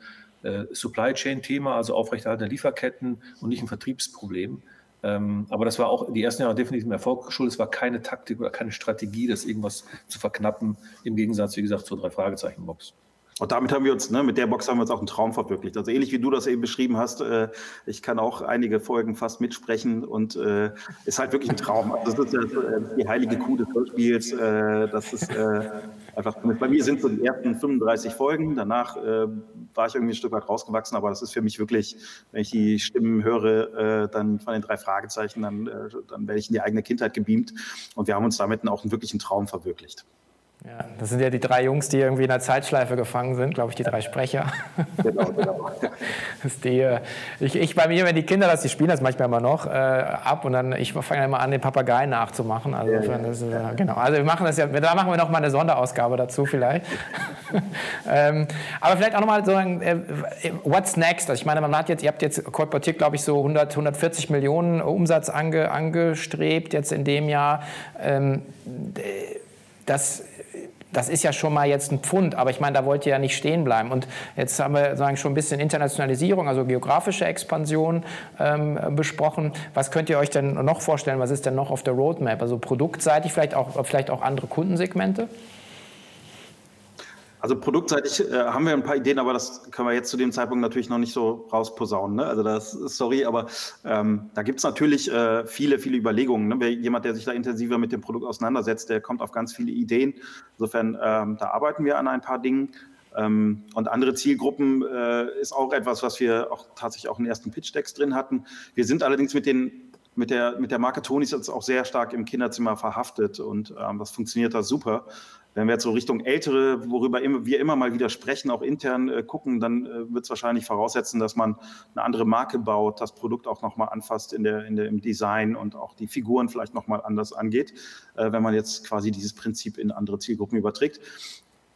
äh, Supply Chain-Thema, also aufrechterhaltende Lieferketten und nicht ein Vertriebsproblem. Ähm, aber das war auch die ersten Jahre definitiv ein Erfolg geschuldet. Es war keine Taktik oder keine Strategie, das irgendwas zu verknappen, im Gegensatz, wie gesagt, zur Drei-Fragezeichen-Box. Und damit haben wir uns, ne, mit der Box haben wir uns auch einen Traum verwirklicht. Also ähnlich wie du das eben beschrieben hast, äh, ich kann auch einige Folgen fast mitsprechen und äh, ist halt wirklich ein Traum. Also das ist ja äh, die heilige Kuh des Hörspiels. Äh, das ist äh, einfach, bei mir sind so die ersten 35 Folgen. Danach äh, war ich irgendwie ein Stück weit rausgewachsen, aber das ist für mich wirklich, wenn ich die Stimmen höre, äh, dann von den drei Fragezeichen, dann, äh, dann werde ich in die eigene Kindheit gebeamt. Und wir haben uns damit auch einen wirklichen Traum verwirklicht. Ja, das sind ja die drei Jungs, die irgendwie in der Zeitschleife gefangen sind, glaube ich, die drei Sprecher. Genau, genau. Das die, äh, ich, ich bei mir, wenn die Kinder das, die spielen das manchmal immer noch äh, ab und dann, ich fange immer an, den Papagei nachzumachen. Also, ja, ja. Das, äh, genau. also wir machen das ja, da machen wir noch mal eine Sonderausgabe dazu vielleicht. ähm, aber vielleicht auch noch mal so ein, äh, what's next? Also ich meine, man hat jetzt, ihr habt jetzt kolportiert, glaube ich, so 100, 140 Millionen Umsatz ange, angestrebt jetzt in dem Jahr. Ähm, das das ist ja schon mal jetzt ein Pfund, aber ich meine, da wollt ihr ja nicht stehen bleiben. Und jetzt haben wir sagen, schon ein bisschen Internationalisierung, also geografische Expansion ähm, besprochen. Was könnt ihr euch denn noch vorstellen? Was ist denn noch auf der Roadmap? Also produktseitig vielleicht auch, vielleicht auch andere Kundensegmente? Also produktseitig äh, haben wir ein paar Ideen, aber das können wir jetzt zu dem Zeitpunkt natürlich noch nicht so rausposaunen. Ne? Also das sorry, aber ähm, da gibt es natürlich äh, viele, viele Überlegungen. Ne? Wer, jemand, der sich da intensiver mit dem Produkt auseinandersetzt, der kommt auf ganz viele Ideen. Insofern, ähm, da arbeiten wir an ein paar Dingen. Ähm, und andere Zielgruppen äh, ist auch etwas, was wir auch tatsächlich auch in den ersten Pitch-Decks drin hatten. Wir sind allerdings mit den mit der, mit der Marke Tonis jetzt auch sehr stark im Kinderzimmer verhaftet und ähm, das funktioniert da super. Wenn wir jetzt so Richtung Ältere, worüber wir immer mal wieder sprechen, auch intern äh, gucken, dann äh, wird es wahrscheinlich voraussetzen, dass man eine andere Marke baut, das Produkt auch nochmal anfasst in der, in der, im Design und auch die Figuren vielleicht nochmal anders angeht, äh, wenn man jetzt quasi dieses Prinzip in andere Zielgruppen überträgt.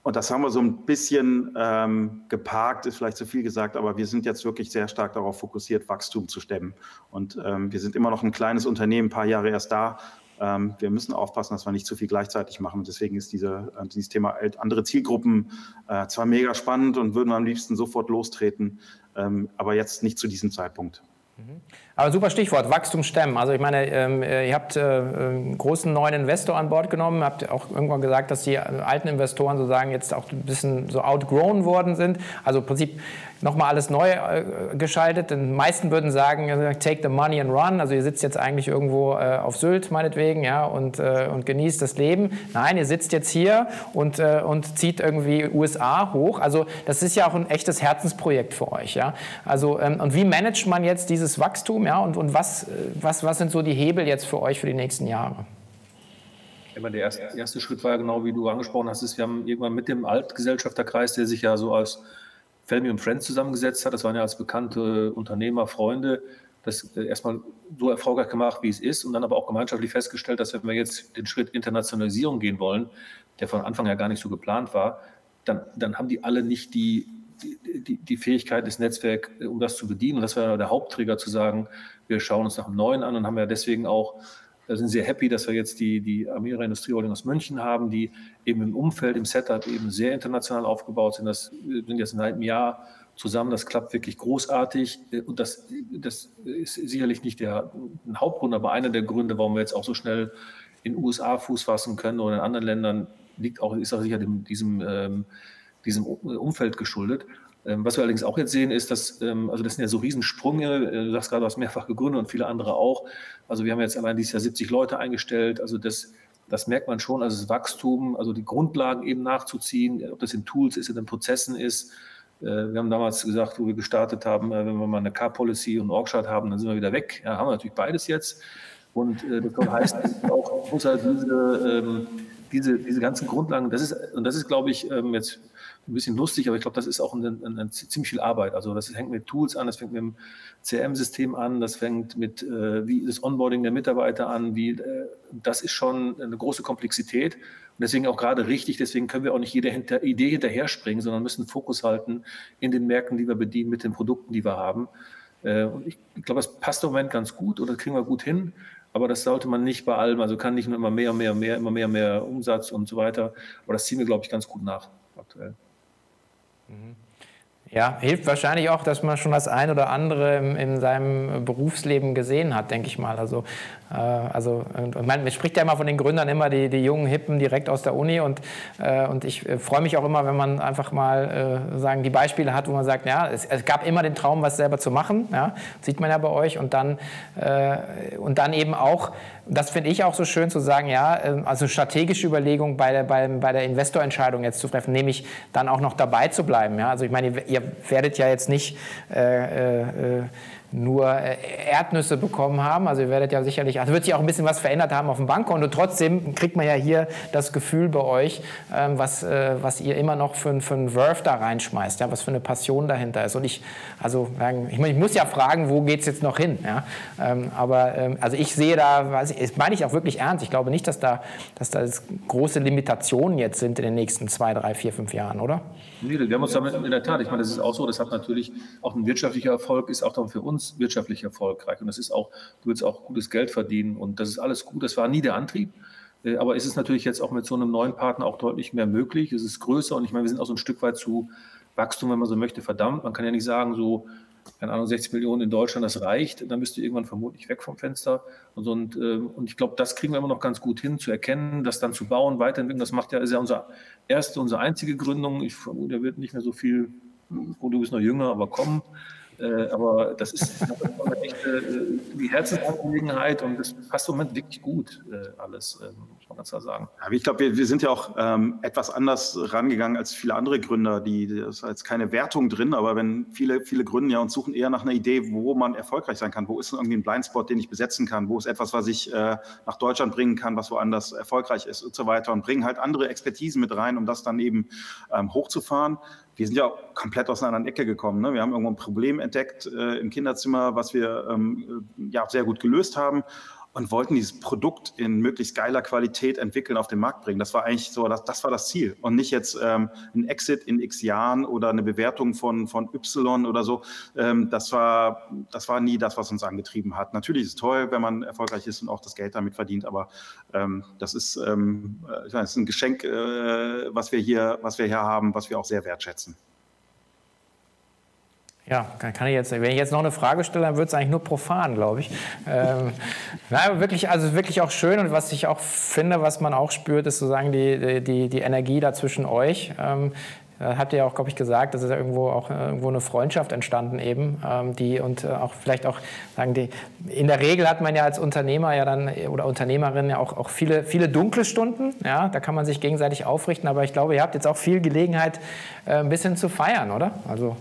Und das haben wir so ein bisschen ähm, geparkt, ist vielleicht zu viel gesagt, aber wir sind jetzt wirklich sehr stark darauf fokussiert, Wachstum zu stemmen. Und ähm, wir sind immer noch ein kleines Unternehmen, ein paar Jahre erst da ähm, wir müssen aufpassen, dass wir nicht zu viel gleichzeitig machen. deswegen ist diese, äh, dieses Thema andere Zielgruppen äh, zwar mega spannend und würden wir am liebsten sofort lostreten, ähm, aber jetzt nicht zu diesem Zeitpunkt. Mhm. Aber super Stichwort, Wachstum stemmen. Also ich meine, ähm, äh, ihr habt äh, einen großen neuen Investor an Bord genommen, habt auch irgendwann gesagt, dass die alten Investoren sozusagen jetzt auch ein bisschen so outgrown worden sind. Also im Prinzip nochmal alles neu äh, geschaltet. Die meisten würden sagen, take the money and run. Also ihr sitzt jetzt eigentlich irgendwo äh, auf Sylt meinetwegen ja, und, äh, und genießt das Leben. Nein, ihr sitzt jetzt hier und, äh, und zieht irgendwie USA hoch. Also das ist ja auch ein echtes Herzensprojekt für euch. Ja? Also, ähm, und wie managt man jetzt dieses Wachstum ja? und, und was, äh, was, was sind so die Hebel jetzt für euch für die nächsten Jahre? der erste, erste Schritt war ja genau, wie du angesprochen hast, ist, wir haben irgendwann mit dem Altgesellschafterkreis, der sich ja so als Family und Friends zusammengesetzt hat. Das waren ja als bekannte Unternehmer, Freunde, das äh, erstmal so erfolgreich gemacht, wie es ist, und dann aber auch gemeinschaftlich festgestellt, dass wenn wir jetzt den Schritt Internationalisierung gehen wollen, der von Anfang ja gar nicht so geplant war, dann, dann haben die alle nicht die, die, die Fähigkeit des Netzwerks, äh, um das zu bedienen. Und das war der Hauptträger zu sagen, wir schauen uns nach dem Neuen an und haben ja deswegen auch da sind sehr happy, dass wir jetzt die, die Amira Industrieholding aus München haben, die eben im Umfeld, im Setup eben sehr international aufgebaut sind. Das sind jetzt in einem Jahr zusammen. Das klappt wirklich großartig. Und das, das ist sicherlich nicht der Hauptgrund, aber einer der Gründe, warum wir jetzt auch so schnell in den USA Fuß fassen können oder in anderen Ländern, liegt auch, ist auch sicher dem, diesem, ähm, diesem Umfeld geschuldet. Ähm, was wir allerdings auch jetzt sehen, ist, dass, ähm, also das sind ja so Riesensprünge, äh, du sagst gerade, du hast mehrfach gegründet und viele andere auch. Also wir haben jetzt allein dieses Jahr 70 Leute eingestellt. Also das, das merkt man schon, also das Wachstum, also die Grundlagen eben nachzuziehen, ob das in Tools ist, in den Prozessen ist. Äh, wir haben damals gesagt, wo wir gestartet haben, äh, wenn wir mal eine Car-Policy und Org-Chart haben, dann sind wir wieder weg. Ja, haben wir natürlich beides jetzt. Und das heißt auch, muss halt diese, ähm, diese, diese ganzen Grundlagen, das ist, und das ist, glaube ich, jetzt ein bisschen lustig, aber ich glaube, das ist auch eine, eine, ziemlich viel Arbeit. Also das hängt mit Tools an, das fängt mit dem CRM-System an, das fängt mit äh, wie das Onboarding der Mitarbeiter an, wie äh, das ist schon eine große Komplexität und deswegen auch gerade richtig. Deswegen können wir auch nicht jede hinter, Idee hinterher springen, sondern müssen Fokus halten in den Märkten, die wir bedienen, mit den Produkten, die wir haben. Äh, und ich, ich glaube, das passt im Moment ganz gut oder kriegen wir gut hin. Aber das sollte man nicht bei allem, also kann nicht nur immer mehr, mehr, mehr, immer mehr, mehr Umsatz und so weiter. Aber das ziehen wir, glaube ich, ganz gut nach aktuell. Ja, hilft wahrscheinlich auch, dass man schon das ein oder andere in, in seinem Berufsleben gesehen hat, denke ich mal. Also, also man, spricht ja immer von den Gründern immer die, die jungen Hippen direkt aus der Uni und, äh, und ich äh, freue mich auch immer, wenn man einfach mal äh, sagen die Beispiele hat, wo man sagt, ja, es, es, gab immer den Traum, was selber zu machen, ja, sieht man ja bei euch und dann äh, und dann eben auch das finde ich auch so schön zu sagen, ja, ähm, also strategische Überlegung bei der, bei, bei der Investorentscheidung jetzt zu treffen, nämlich dann auch noch dabei zu bleiben. Ja? Also ich meine, ihr werdet ja jetzt nicht äh, äh, nur äh, Erdnüsse bekommen haben. Also ihr werdet ja sicherlich, also wird sich auch ein bisschen was verändert haben auf dem Bankkonto. Trotzdem kriegt man ja hier das Gefühl bei euch, ähm, was, äh, was ihr immer noch für, für einen Wurf da reinschmeißt, ja, was für eine Passion dahinter ist. Und ich, also ich, ich muss ja fragen, wo geht es jetzt noch hin? Ja? Ähm, aber ähm, also ich sehe da, das meine ich auch wirklich ernst. Ich glaube nicht, dass da, dass da große Limitationen jetzt sind in den nächsten zwei, drei, vier, fünf Jahren, oder? Nee, wir haben uns damit in der Tat, ich meine, das ist auch so, das hat natürlich auch ein wirtschaftlicher Erfolg, ist auch dann für uns wirtschaftlich erfolgreich. Und das ist auch, du willst auch gutes Geld verdienen und das ist alles gut. Das war nie der Antrieb. Äh, aber ist es natürlich jetzt auch mit so einem neuen Partner auch deutlich mehr möglich. Es ist größer und ich meine, wir sind auch so ein Stück weit zu Wachstum, wenn man so möchte, verdammt. Man kann ja nicht sagen, so, keine Ahnung, 60 Millionen in Deutschland, das reicht. Dann bist du irgendwann vermutlich weg vom Fenster. Und, und, ähm, und ich glaube, das kriegen wir immer noch ganz gut hin, zu erkennen, das dann zu bauen, weiterentwickeln. Das macht ja, ist ja unsere erste, unsere einzige Gründung. Ich vermute, er wird nicht mehr so viel, oh, du bist noch jünger, aber kommen. Äh, aber das ist echt äh, die Herzensangelegenheit und das passt im Moment wirklich gut äh, alles, äh, muss man ganz klar sagen. Ja, ich glaube, wir, wir, sind ja auch ähm, etwas anders rangegangen als viele andere Gründer. Die, das ist jetzt keine Wertung drin, aber wenn viele, viele gründen ja und suchen eher nach einer Idee, wo man erfolgreich sein kann, wo ist irgendwie ein Blindspot, den ich besetzen kann, wo ist etwas, was ich nach Deutschland bringen kann, was woanders erfolgreich ist und so weiter und bringen halt andere Expertisen mit rein, um das dann eben ähm, hochzufahren wir sind ja komplett aus einer anderen Ecke gekommen. Ne? Wir haben irgendwo ein Problem entdeckt äh, im Kinderzimmer, was wir ähm, äh, ja, sehr gut gelöst haben und wollten dieses Produkt in möglichst geiler Qualität entwickeln, auf den Markt bringen. Das war eigentlich so, das, das war das Ziel und nicht jetzt ähm, ein Exit in x Jahren oder eine Bewertung von, von Y oder so. Ähm, das, war, das war nie das, was uns angetrieben hat. Natürlich ist es toll, wenn man erfolgreich ist und auch das Geld damit verdient, aber ähm, das ist, ähm, äh, ich meine, das ist ein Geschenk, äh, was, wir hier, was wir hier haben, was wir auch sehr wertschätzen. Ja, kann ich jetzt, wenn ich jetzt noch eine Frage stelle, dann wird es eigentlich nur profan, glaube ich. Ähm, nein, wirklich, also wirklich auch schön und was ich auch finde, was man auch spürt, ist sozusagen die, die, die Energie da zwischen euch. Ähm, da habt ihr ja auch, glaube ich, gesagt, dass ist ja irgendwo auch äh, irgendwo eine Freundschaft entstanden eben, ähm, die und äh, auch vielleicht auch sagen die, in der Regel hat man ja als Unternehmer ja dann oder Unternehmerin ja auch, auch viele, viele dunkle Stunden, ja, da kann man sich gegenseitig aufrichten, aber ich glaube, ihr habt jetzt auch viel Gelegenheit, äh, ein bisschen zu feiern, oder? Also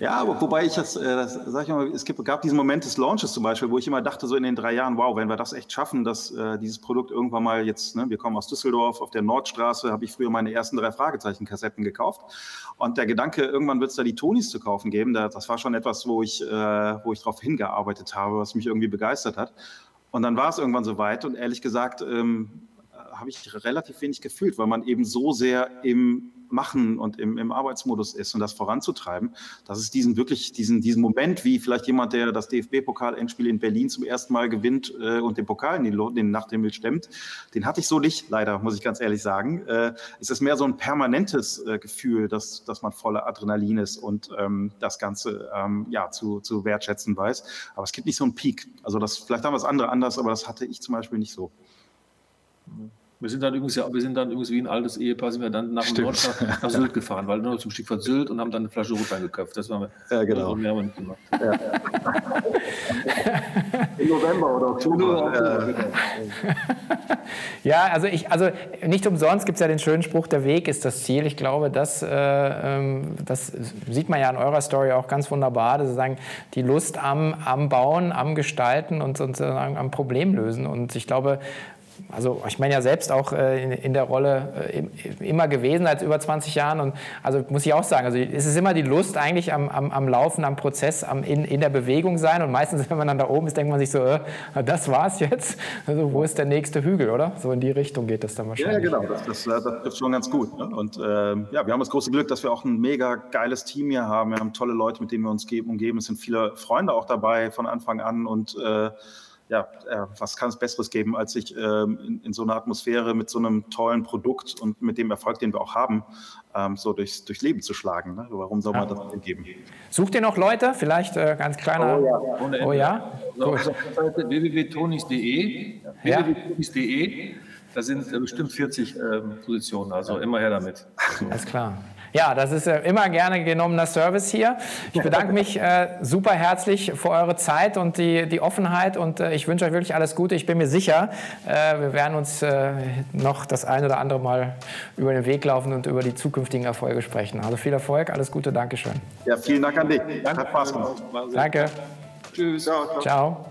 ja, wobei ich das, äh, das sag ich mal, es gab diesen Moment des Launches zum Beispiel, wo ich immer dachte, so in den drei Jahren, wow, wenn wir das echt schaffen, dass äh, dieses Produkt irgendwann mal jetzt, ne, wir kommen aus Düsseldorf, auf der Nordstraße habe ich früher meine ersten drei Fragezeichen-Kassetten gekauft. Und der Gedanke, irgendwann wird es da die Tonis zu kaufen geben, da, das war schon etwas, wo ich, äh, wo ich darauf hingearbeitet habe, was mich irgendwie begeistert hat. Und dann war es irgendwann soweit und ehrlich gesagt ähm, habe ich relativ wenig gefühlt, weil man eben so sehr im Machen und im, im Arbeitsmodus ist und das voranzutreiben, dass es diesen wirklich, diesen, diesen Moment, wie vielleicht jemand, der das DFB-Pokal-Endspiel in Berlin zum ersten Mal gewinnt äh, und den Pokal in den, den Nachthimmel stemmt, den hatte ich so nicht, leider, muss ich ganz ehrlich sagen. Äh, es ist mehr so ein permanentes äh, Gefühl, dass, dass man voller Adrenalin ist und ähm, das Ganze ähm, ja, zu, zu wertschätzen weiß. Aber es gibt nicht so einen Peak. Also das, vielleicht haben wir es andere anders, aber das hatte ich zum Beispiel nicht so. Mhm. Wir sind dann übrigens, ja, wir sind dann übrigens wie ein altes Ehepaar, sind wir dann nach dem Nordstadt nach Sylt gefahren, weil nur zum Stichwort Sylt und haben dann eine Flasche Rotwein geköpft. Das waren wir. Ja, genau. Mehr haben wir gemacht. Ja. Im November oder Oktober. Ja, ja, also ich, also nicht umsonst gibt es ja den schönen Spruch, der Weg ist das Ziel. Ich glaube, das, äh, ähm, das sieht man ja in eurer Story auch ganz wunderbar, dass sagen, die Lust am, am Bauen, am Gestalten und sozusagen am Problemlösen. Und ich glaube, also ich meine ja selbst auch äh, in, in, der Rolle äh, immer gewesen seit über 20 Jahren und also muss ich auch sagen, also es ist immer die Lust eigentlich am, am, am Laufen, am Prozess, am, in, in der Bewegung sein und meistens, wenn man dann da oben ist, denkt man sich so, äh, das war's jetzt, also wo ist der nächste Hügel, oder? So in die Richtung geht das dann wahrscheinlich. Ja, genau, das, das, das trifft schon ganz gut. Ne? Und äh, ja, wir haben das große Glück, dass wir auch ein mega geiles Team hier haben. Wir haben tolle Leute, mit denen wir uns umgeben. Es sind viele Freunde auch dabei von Anfang an und äh, ja, äh, was kann es Besseres geben, als sich ähm, in, in, so einer Atmosphäre mit so einem tollen Produkt und mit dem Erfolg, den wir auch haben, ähm, so durchs, durchs Leben zu schlagen. Ne? Warum soll man ja. das denn geben? Sucht ihr noch Leute? Vielleicht äh, ganz kleiner. Oh ja. Oh ja? So, also www.tonis.de. Ja. www.tonis.de. Da sind äh, bestimmt 40 ähm, Positionen, also immer her damit. Alles klar. Ja, das ist äh, immer gerne genommener Service hier. Ich bedanke mich äh, super herzlich für eure Zeit und die, die Offenheit und äh, ich wünsche euch wirklich alles Gute. Ich bin mir sicher, äh, wir werden uns äh, noch das ein oder andere Mal über den Weg laufen und über die zukünftigen Erfolge sprechen. Also viel Erfolg, alles Gute, Dankeschön. Ja, vielen Dank an dich. Danke. Hat Spaß gemacht. Danke. Tschüss. ciao. ciao. ciao.